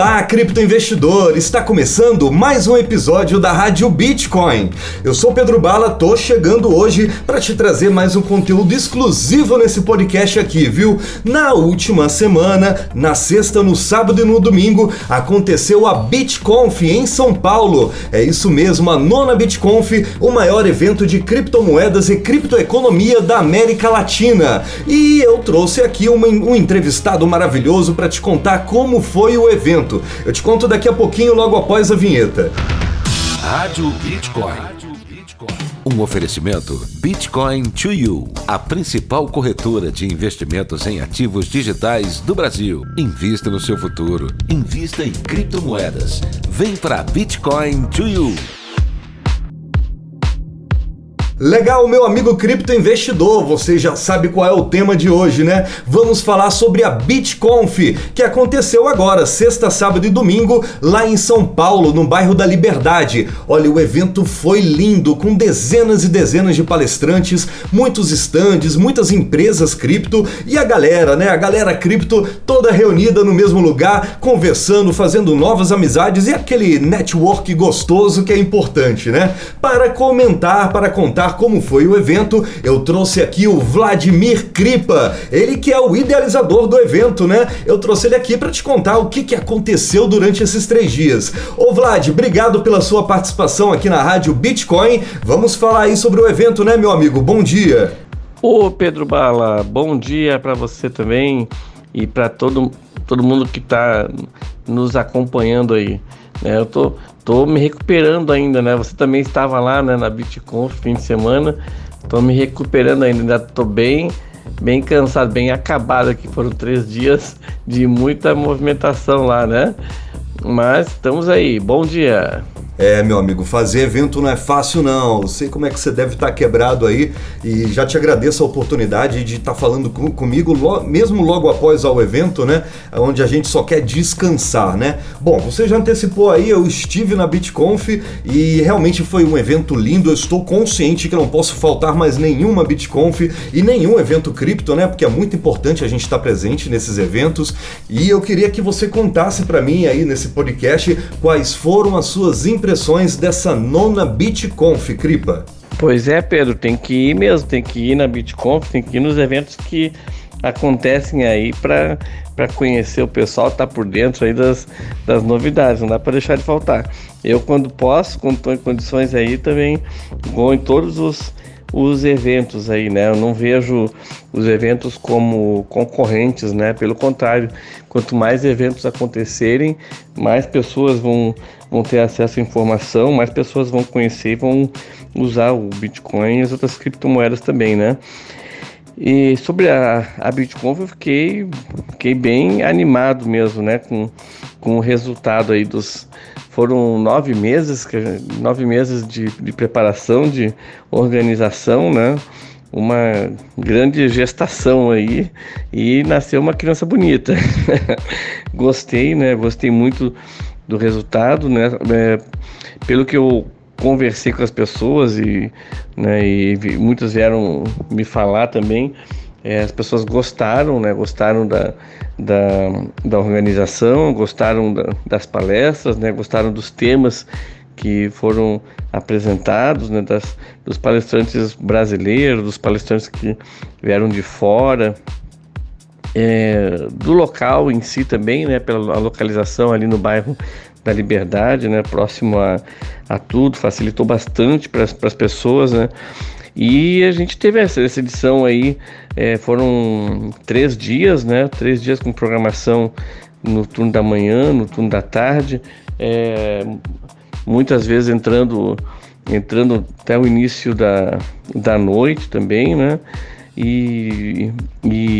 Olá, criptoinvestidor! Está começando mais um episódio da Rádio Bitcoin. Eu sou Pedro Bala, tô chegando hoje para te trazer mais um conteúdo exclusivo nesse podcast aqui, viu? Na última semana, na sexta, no sábado e no domingo, aconteceu a BitConf em São Paulo. É isso mesmo, a nona BitConf, o maior evento de criptomoedas e criptoeconomia da América Latina. E eu trouxe aqui um entrevistado maravilhoso para te contar como foi o evento Eu te conto daqui a pouquinho, logo após a vinheta. Rádio Bitcoin. Um oferecimento Bitcoin to You, a principal corretora de investimentos em ativos digitais do Brasil. Invista no seu futuro. Invista em criptomoedas. Vem para Bitcoin to You. Legal, meu amigo cripto investidor, você já sabe qual é o tema de hoje, né? Vamos falar sobre a BitConf, que aconteceu agora, sexta, sábado e domingo, lá em São Paulo, no bairro da Liberdade. Olha, o evento foi lindo, com dezenas e dezenas de palestrantes, muitos estandes, muitas empresas cripto e a galera, né? A galera cripto toda reunida no mesmo lugar, conversando, fazendo novas amizades e aquele network gostoso que é importante, né? Para comentar, para contar como foi o evento, eu trouxe aqui o Vladimir Kripa, ele que é o idealizador do evento, né? Eu trouxe ele aqui para te contar o que, que aconteceu durante esses três dias. Ô Vlad, obrigado pela sua participação aqui na Rádio Bitcoin. Vamos falar aí sobre o evento, né, meu amigo? Bom dia. Ô Pedro Bala, bom dia para você também e para todo, todo mundo que está nos acompanhando aí. É, eu tô, tô me recuperando ainda, né? Você também estava lá né, na BitConf fim de semana. Tô me recuperando ainda, ainda tô bem, bem cansado, bem acabado aqui. Foram três dias de muita movimentação lá, né? Mas estamos aí. Bom dia. É, meu amigo, fazer evento não é fácil não. Sei como é que você deve estar tá quebrado aí e já te agradeço a oportunidade de estar tá falando com, comigo lo, mesmo logo após ao evento, né? Onde a gente só quer descansar, né? Bom, você já antecipou aí, eu estive na BitConf e realmente foi um evento lindo. Eu estou consciente que não posso faltar mais nenhuma BitConf e nenhum evento cripto, né? Porque é muito importante a gente estar tá presente nesses eventos. E eu queria que você contasse para mim aí nesse podcast quais foram as suas impressões impressões dessa nona BitConf, Cripa? Pois é, Pedro, tem que ir mesmo, tem que ir na BitConf, tem que ir nos eventos que acontecem aí para conhecer o pessoal, tá por dentro aí das, das novidades, não dá para deixar de faltar. Eu, quando posso, quando estou em condições aí, também vou em todos os os eventos aí, né? Eu não vejo os eventos como concorrentes, né? Pelo contrário, quanto mais eventos acontecerem, mais pessoas vão, vão ter acesso à informação, mais pessoas vão conhecer e vão usar o Bitcoin e as outras criptomoedas também, né? E sobre a, a Bitcoin eu fiquei, fiquei bem animado mesmo, né? Com, com o resultado aí dos, foram nove meses, nove meses de, de preparação, de organização, né? Uma grande gestação aí e nasceu uma criança bonita. Gostei, né? Gostei muito do resultado, né? É, pelo que eu conversei com as pessoas e, né, e muitas vieram me falar também, é, as pessoas gostaram, né? Gostaram da, da, da organização, gostaram da, das palestras, né? Gostaram dos temas que foram apresentados, né? Das, dos palestrantes brasileiros, dos palestrantes que vieram de fora, é, do local em si também, né? Pela localização ali no bairro da Liberdade, né? Próximo a, a tudo, facilitou bastante para as pessoas, né? E a gente teve essa, essa edição aí, é, foram três dias, né? Três dias com programação no turno da manhã, no turno da tarde, é, muitas vezes entrando, entrando até o início da, da noite também, né? E, e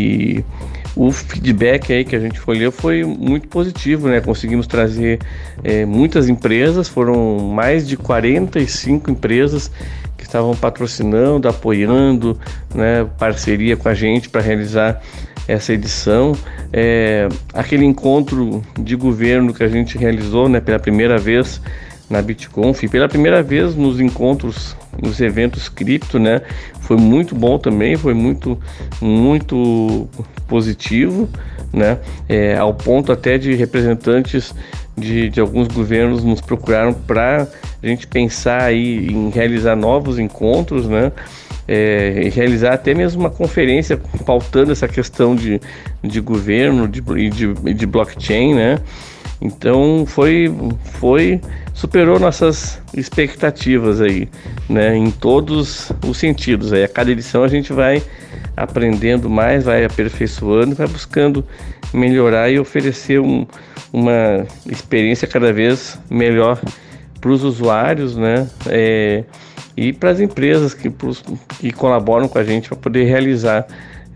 o feedback aí que a gente colheu foi muito positivo, né? Conseguimos trazer é, muitas empresas, foram mais de 45 empresas que estavam patrocinando, apoiando, né, parceria com a gente para realizar essa edição. É, aquele encontro de governo que a gente realizou né, pela primeira vez na BitConf, pela primeira vez nos encontros, nos eventos cripto, né? Foi muito bom também, foi muito, muito positivo, né? É, ao ponto até de representantes de, de alguns governos nos procuraram para a gente pensar aí em realizar novos encontros, né? É, realizar até mesmo uma conferência pautando essa questão de, de governo de, de, de blockchain, né? Então foi, foi superou nossas expectativas aí, né? Em todos os sentidos. Aí a cada edição a gente vai aprendendo mais, vai aperfeiçoando, vai buscando melhorar e oferecer um, uma experiência cada vez melhor para os usuários, né? É, e para as empresas que, pros, que colaboram com a gente para poder realizar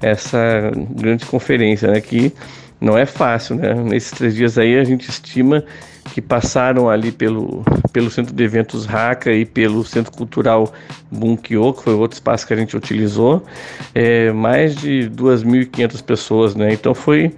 essa grande conferência, né? Que não é fácil, né? Nesses três dias aí a gente estima que passaram ali pelo, pelo Centro de Eventos Raca e pelo Centro Cultural Bunkyo, que foi outro espaço que a gente utilizou, é, mais de 2.500 pessoas, né? Então foi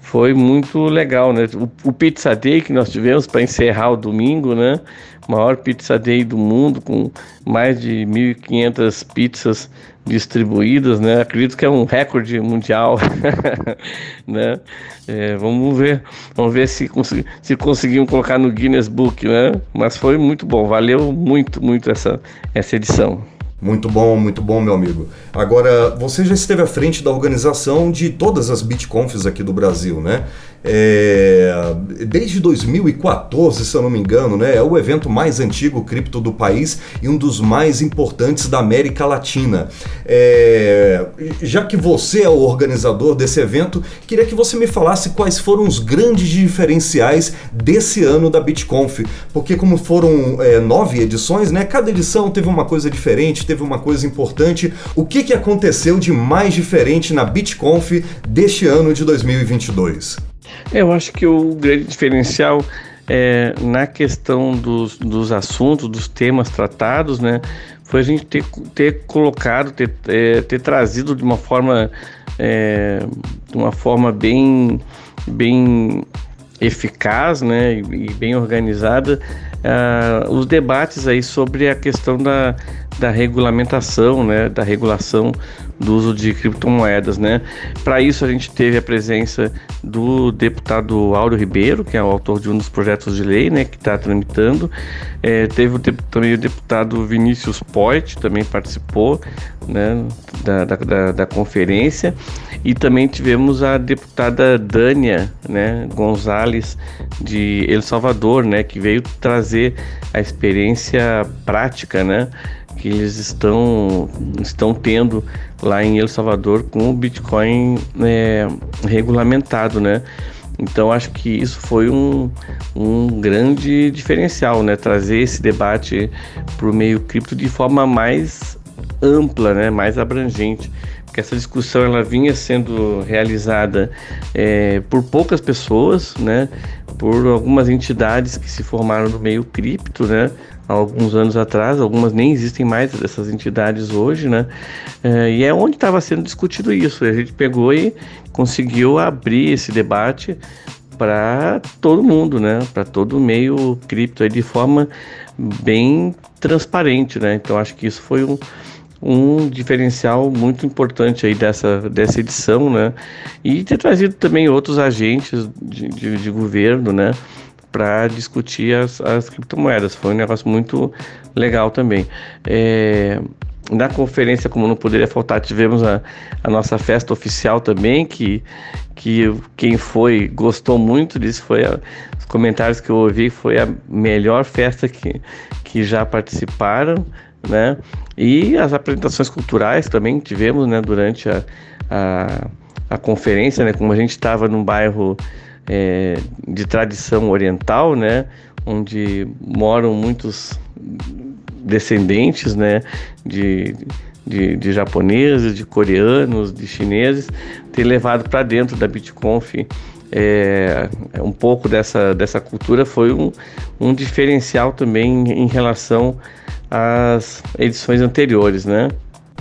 foi muito legal, né? O, o Pizza Day que nós tivemos para encerrar o domingo, né? Maior Pizza Day do mundo, com mais de 1.500 pizzas distribuídas, né? Acredito que é um recorde mundial, né? É, vamos ver, vamos ver se, se conseguimos colocar no Guinness Book, né? Mas foi muito bom, valeu muito, muito essa, essa edição. Muito bom, muito bom, meu amigo. Agora, você já esteve à frente da organização de todas as BitConfs aqui do Brasil, né? É, desde 2014, se eu não me engano, né, é o evento mais antigo cripto do país e um dos mais importantes da América Latina. É, já que você é o organizador desse evento, queria que você me falasse quais foram os grandes diferenciais desse ano da BitConf, porque como foram é, nove edições, né, cada edição teve uma coisa diferente, teve uma coisa importante. O que, que aconteceu de mais diferente na BitConf deste ano de 2022? Eu acho que o grande diferencial é, na questão dos, dos assuntos, dos temas tratados, né, foi a gente ter, ter colocado, ter, é, ter trazido de uma forma, é, de uma forma bem, bem eficaz, né, e bem organizada, uh, os debates aí sobre a questão da, da regulamentação, né, da regulação do uso de criptomoedas, né? Para isso a gente teve a presença do deputado Áureo Ribeiro, que é o autor de um dos projetos de lei, né, que está tramitando. É, teve o, também o deputado Vinícius Poit, também participou, né, da, da, da, conferência. E também tivemos a deputada Dânia, né, Gonzalez de El Salvador, né, que veio trazer a experiência prática, né, que eles estão, estão tendo lá em El Salvador com o Bitcoin é, regulamentado, né? Então acho que isso foi um, um grande diferencial, né? Trazer esse debate para o meio cripto de forma mais ampla, né? Mais abrangente, porque essa discussão ela vinha sendo realizada é, por poucas pessoas, né? Por algumas entidades que se formaram no meio cripto, né? Alguns anos atrás, algumas nem existem mais dessas entidades hoje, né? É, e é onde estava sendo discutido isso. A gente pegou e conseguiu abrir esse debate para todo mundo, né? Para todo o meio cripto de forma bem transparente, né? Então acho que isso foi um, um diferencial muito importante aí dessa, dessa edição, né? E ter trazido também outros agentes de, de, de governo, né? Para discutir as, as criptomoedas. Foi um negócio muito legal também. É, na conferência, como não poderia faltar, tivemos a, a, nossa festa oficial também, que, que quem foi gostou muito disso, foi a, os comentários que eu ouvi, foi a melhor festa que, que já participaram, né? E as apresentações culturais também tivemos, né, durante a, a, a conferência, né? Como a gente estava num bairro é, de tradição oriental, né, onde moram muitos descendentes, né, de, de, de japoneses, de coreanos, de chineses, ter levado para dentro da BitConf é, um pouco dessa, dessa cultura foi um, um diferencial também em relação às edições anteriores, né?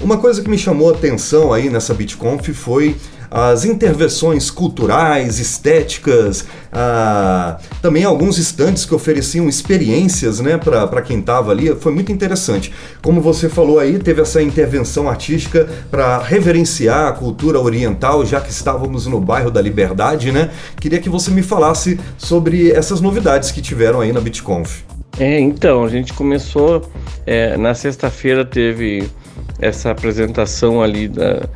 Uma coisa que me chamou a atenção aí nessa BitConf foi as intervenções culturais, estéticas, ah, também alguns estantes que ofereciam experiências né, para quem estava ali. Foi muito interessante. Como você falou aí, teve essa intervenção artística para reverenciar a cultura oriental, já que estávamos no bairro da Liberdade, né? Queria que você me falasse sobre essas novidades que tiveram aí na BitConf. É, então, a gente começou, é, na sexta-feira teve essa apresentação ali da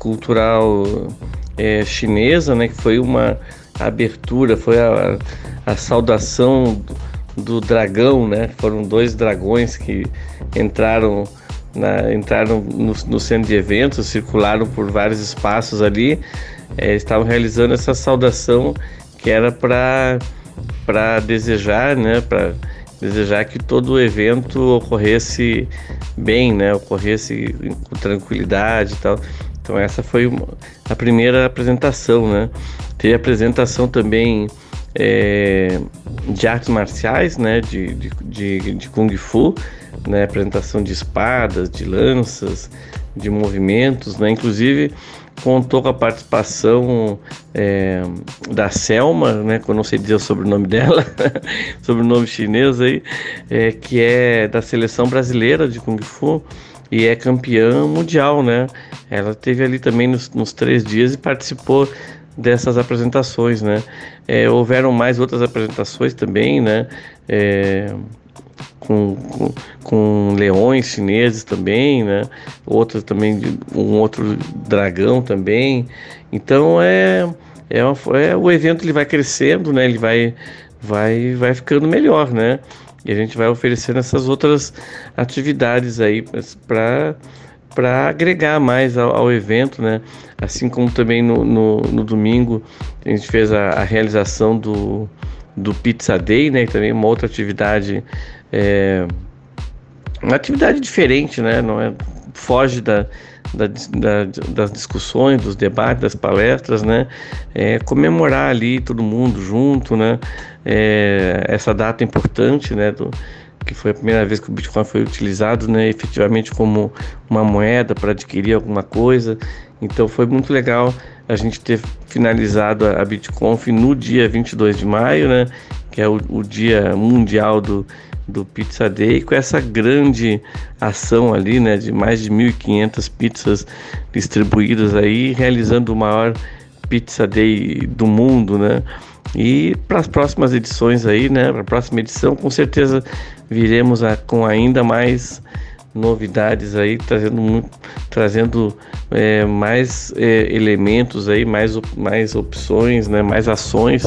cultural é, chinesa, né, que foi uma abertura, foi a, a saudação do, do dragão, né, foram dois dragões que entraram na, entraram no, no, centro de eventos, circularam por vários espaços ali, é, estavam realizando essa saudação que era para para desejar, né, para desejar que todo o evento ocorresse bem, né, ocorresse com tranquilidade e tal. Então essa foi a primeira apresentação, né. Teve apresentação também é, de artes marciais, né, de, de, de, de Kung Fu, né, apresentação de espadas, de lanças, de movimentos, né, inclusive contou com a participação é, da Selma, né, que eu não sei dizer o sobrenome dela, sobrenome chinês aí, é, que é da seleção brasileira de Kung Fu e é campeã mundial, né? Ela teve ali também nos, nos três dias e participou dessas apresentações, né? É, houveram mais outras apresentações também, né? É, com, com, com, leões chineses também, né? Outro também, um outro dragão também. Então é, é, uma, é o evento ele vai crescendo, né? Ele vai, vai, vai ficando melhor, né? E a gente vai oferecendo essas outras atividades aí para para agregar mais ao, ao, evento, né? Assim como também no, no, no domingo a gente fez a, a realização do, do Pizza Day, né? E também uma outra atividade é uma atividade diferente, né? Não é foge da, da, da, das discussões, dos debates, das palestras, né? É, comemorar ali todo mundo junto, né? É, essa data importante, né? Do, que foi a primeira vez que o Bitcoin foi utilizado, né? Efetivamente como uma moeda para adquirir alguma coisa. Então foi muito legal a gente ter finalizado a BitConf no dia 22 de maio, né? Que é o, o dia mundial do do Pizza Day com essa grande ação ali, né, de mais de 1.500 pizzas distribuídas aí, realizando o maior Pizza Day do mundo, né? E para as próximas edições aí, né, para a próxima edição, com certeza viremos a, com ainda mais novidades aí, trazendo trazendo é, mais é, elementos aí, mais, mais opções, né, mais ações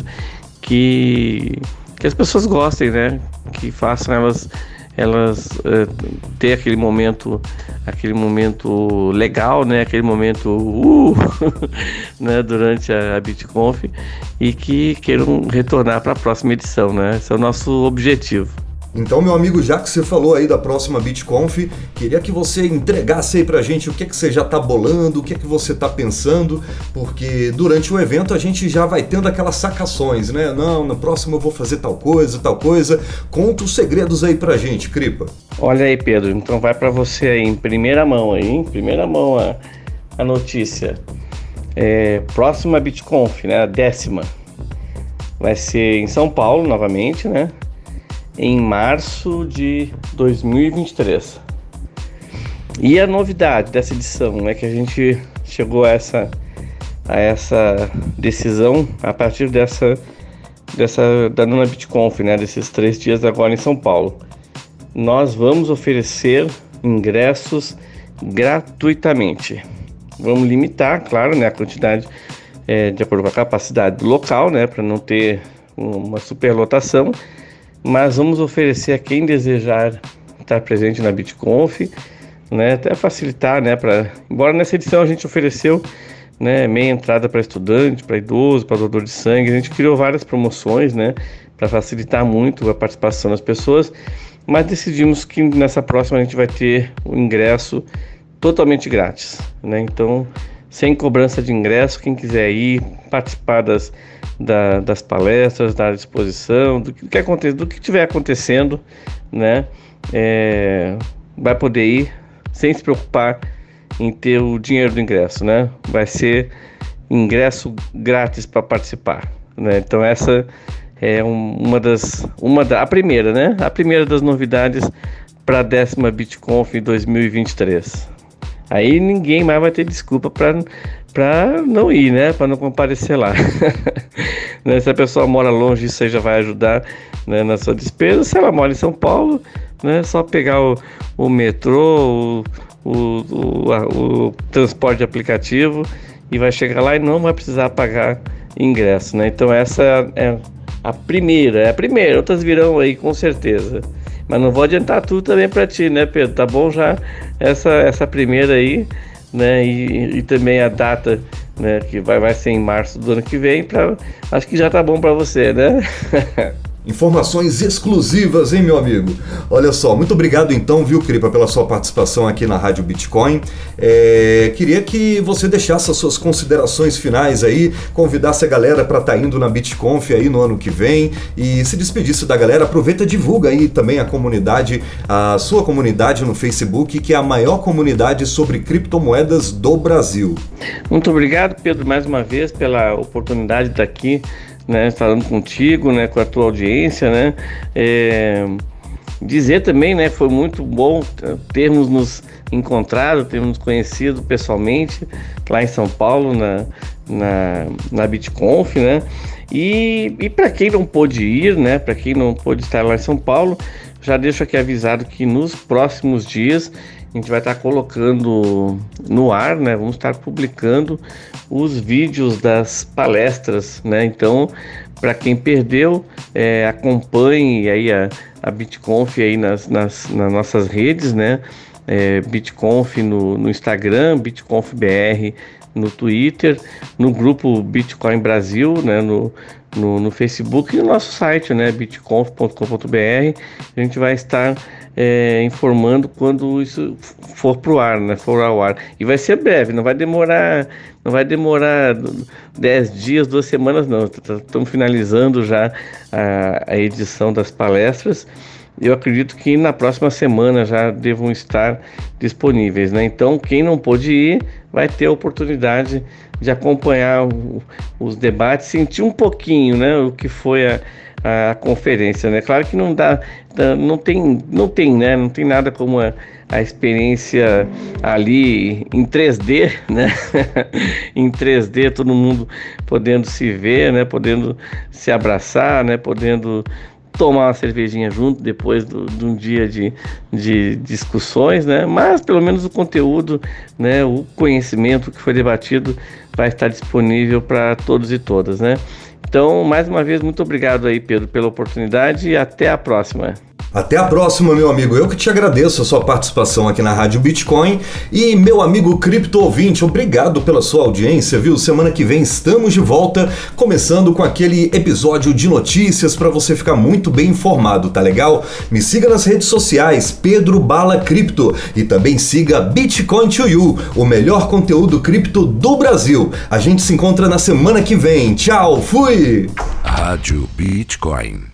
que que as pessoas gostem, né? Que façam elas elas uh, ter aquele momento aquele momento legal né? Aquele momento uh, né? Durante a, a BitConf e que queiram retornar para a próxima edição né? Esse é o nosso objetivo então, meu amigo, já que você falou aí da próxima BitConf, queria que você entregasse aí pra gente o que, é que você já tá bolando, o que, é que você tá pensando, porque durante o evento a gente já vai tendo aquelas sacações, né? Não, no próximo eu vou fazer tal coisa, tal coisa. Conta os segredos aí pra gente, Cripa. Olha aí, Pedro, então vai para você aí em primeira mão aí, em primeira mão a, a notícia. É, próxima BitConf, né? A décima. Vai ser em São Paulo novamente, né? Em março de 2023. E a novidade dessa edição é que a gente chegou a essa, a essa decisão a partir dessa, dessa da Nuna BitConf, né, desses três dias agora em São Paulo. Nós vamos oferecer ingressos gratuitamente. Vamos limitar, claro, né, a quantidade é, de acordo com a capacidade do local, né, para não ter uma superlotação mas vamos oferecer a quem desejar estar presente na BitConf, né, até facilitar, né, para embora nessa edição a gente ofereceu, né, meia entrada para estudante, para idoso, para doador de sangue, a gente criou várias promoções, né, para facilitar muito a participação das pessoas, mas decidimos que nessa próxima a gente vai ter o ingresso totalmente grátis, né, então sem cobrança de ingresso, quem quiser ir participar das da, das palestras, da exposição, do que, aconte, do que estiver acontecendo, né? É, vai poder ir sem se preocupar em ter o dinheiro do ingresso, né? Vai ser ingresso grátis para participar. Né? Então essa é um, uma das, uma da, a primeira, né? A primeira das novidades para a décima BitConf 2023. Aí ninguém mais vai ter desculpa para não ir, né? Para não comparecer lá. né? Se a pessoa mora longe, isso aí já vai ajudar né, na sua despesa. Se ela mora em São Paulo, né? Só pegar o, o metrô, o, o, o, o transporte aplicativo e vai chegar lá e não vai precisar pagar ingresso, né? Então essa é a primeira, é a primeira, outras virão aí com certeza. Mas não vou adiantar tudo também para ti, né, Pedro? Tá bom já essa essa primeira aí, né? E, e também a data, né, que vai vai ser em março do ano que vem, para acho que já tá bom para você, né? Informações exclusivas, hein, meu amigo? Olha só, muito obrigado então, viu, Cripa, pela sua participação aqui na Rádio Bitcoin. É, queria que você deixasse as suas considerações finais aí, convidasse a galera para estar tá indo na BitConf aí no ano que vem e se despedisse da galera. Aproveita, divulga aí também a comunidade, a sua comunidade no Facebook, que é a maior comunidade sobre criptomoedas do Brasil. Muito obrigado, Pedro, mais uma vez pela oportunidade de estar aqui né, falando contigo, né, com a tua audiência, né, é, dizer também, né, foi muito bom termos nos encontrado, termos conhecido pessoalmente lá em São Paulo na na, na BitConf, né, e, e para quem não pôde ir, né, para quem não pôde estar lá em São Paulo, já deixo aqui avisado que nos próximos dias a gente vai estar colocando no ar, né? Vamos estar publicando os vídeos das palestras, né? Então, para quem perdeu, é, acompanhe aí a, a BitConf aí nas, nas, nas nossas redes, né? É, BitConf no, no Instagram, BitConfBR no Twitter, no grupo Bitcoin Brasil, né, no, no, no Facebook e no nosso site, né, bitconf.com.br. A gente vai estar é, informando quando isso for pro ar, né, for ao ar. E vai ser breve, não vai demorar, não vai demorar 10 dias, duas semanas, não. Estamos finalizando já a, a edição das palestras eu acredito que na próxima semana já devam estar disponíveis, né? Então, quem não pôde ir vai ter a oportunidade de acompanhar o, os debates, sentir um pouquinho, né, o que foi a, a, conferência, né? Claro que não dá, não tem, não tem, né? Não tem nada como a, a experiência ali em 3D, né? em 3D, todo mundo podendo se ver, né? Podendo se abraçar, né? Podendo tomar uma cervejinha junto depois do, de um dia de, de discussões, né? Mas pelo menos o conteúdo, né? O conhecimento que foi debatido vai estar disponível para todos e todas, né? Então, mais uma vez, muito obrigado aí, Pedro, pela oportunidade e até a próxima. Até a próxima, meu amigo. Eu que te agradeço a sua participação aqui na Rádio Bitcoin. E meu amigo cripto ouvinte, obrigado pela sua audiência, viu? Semana que vem estamos de volta, começando com aquele episódio de notícias para você ficar muito bem informado, tá legal? Me siga nas redes sociais, Pedro Bala Cripto, e também siga Bitcoin to You, o melhor conteúdo cripto do Brasil. A gente se encontra na semana que vem. Tchau, fui! Rádio Bitcoin.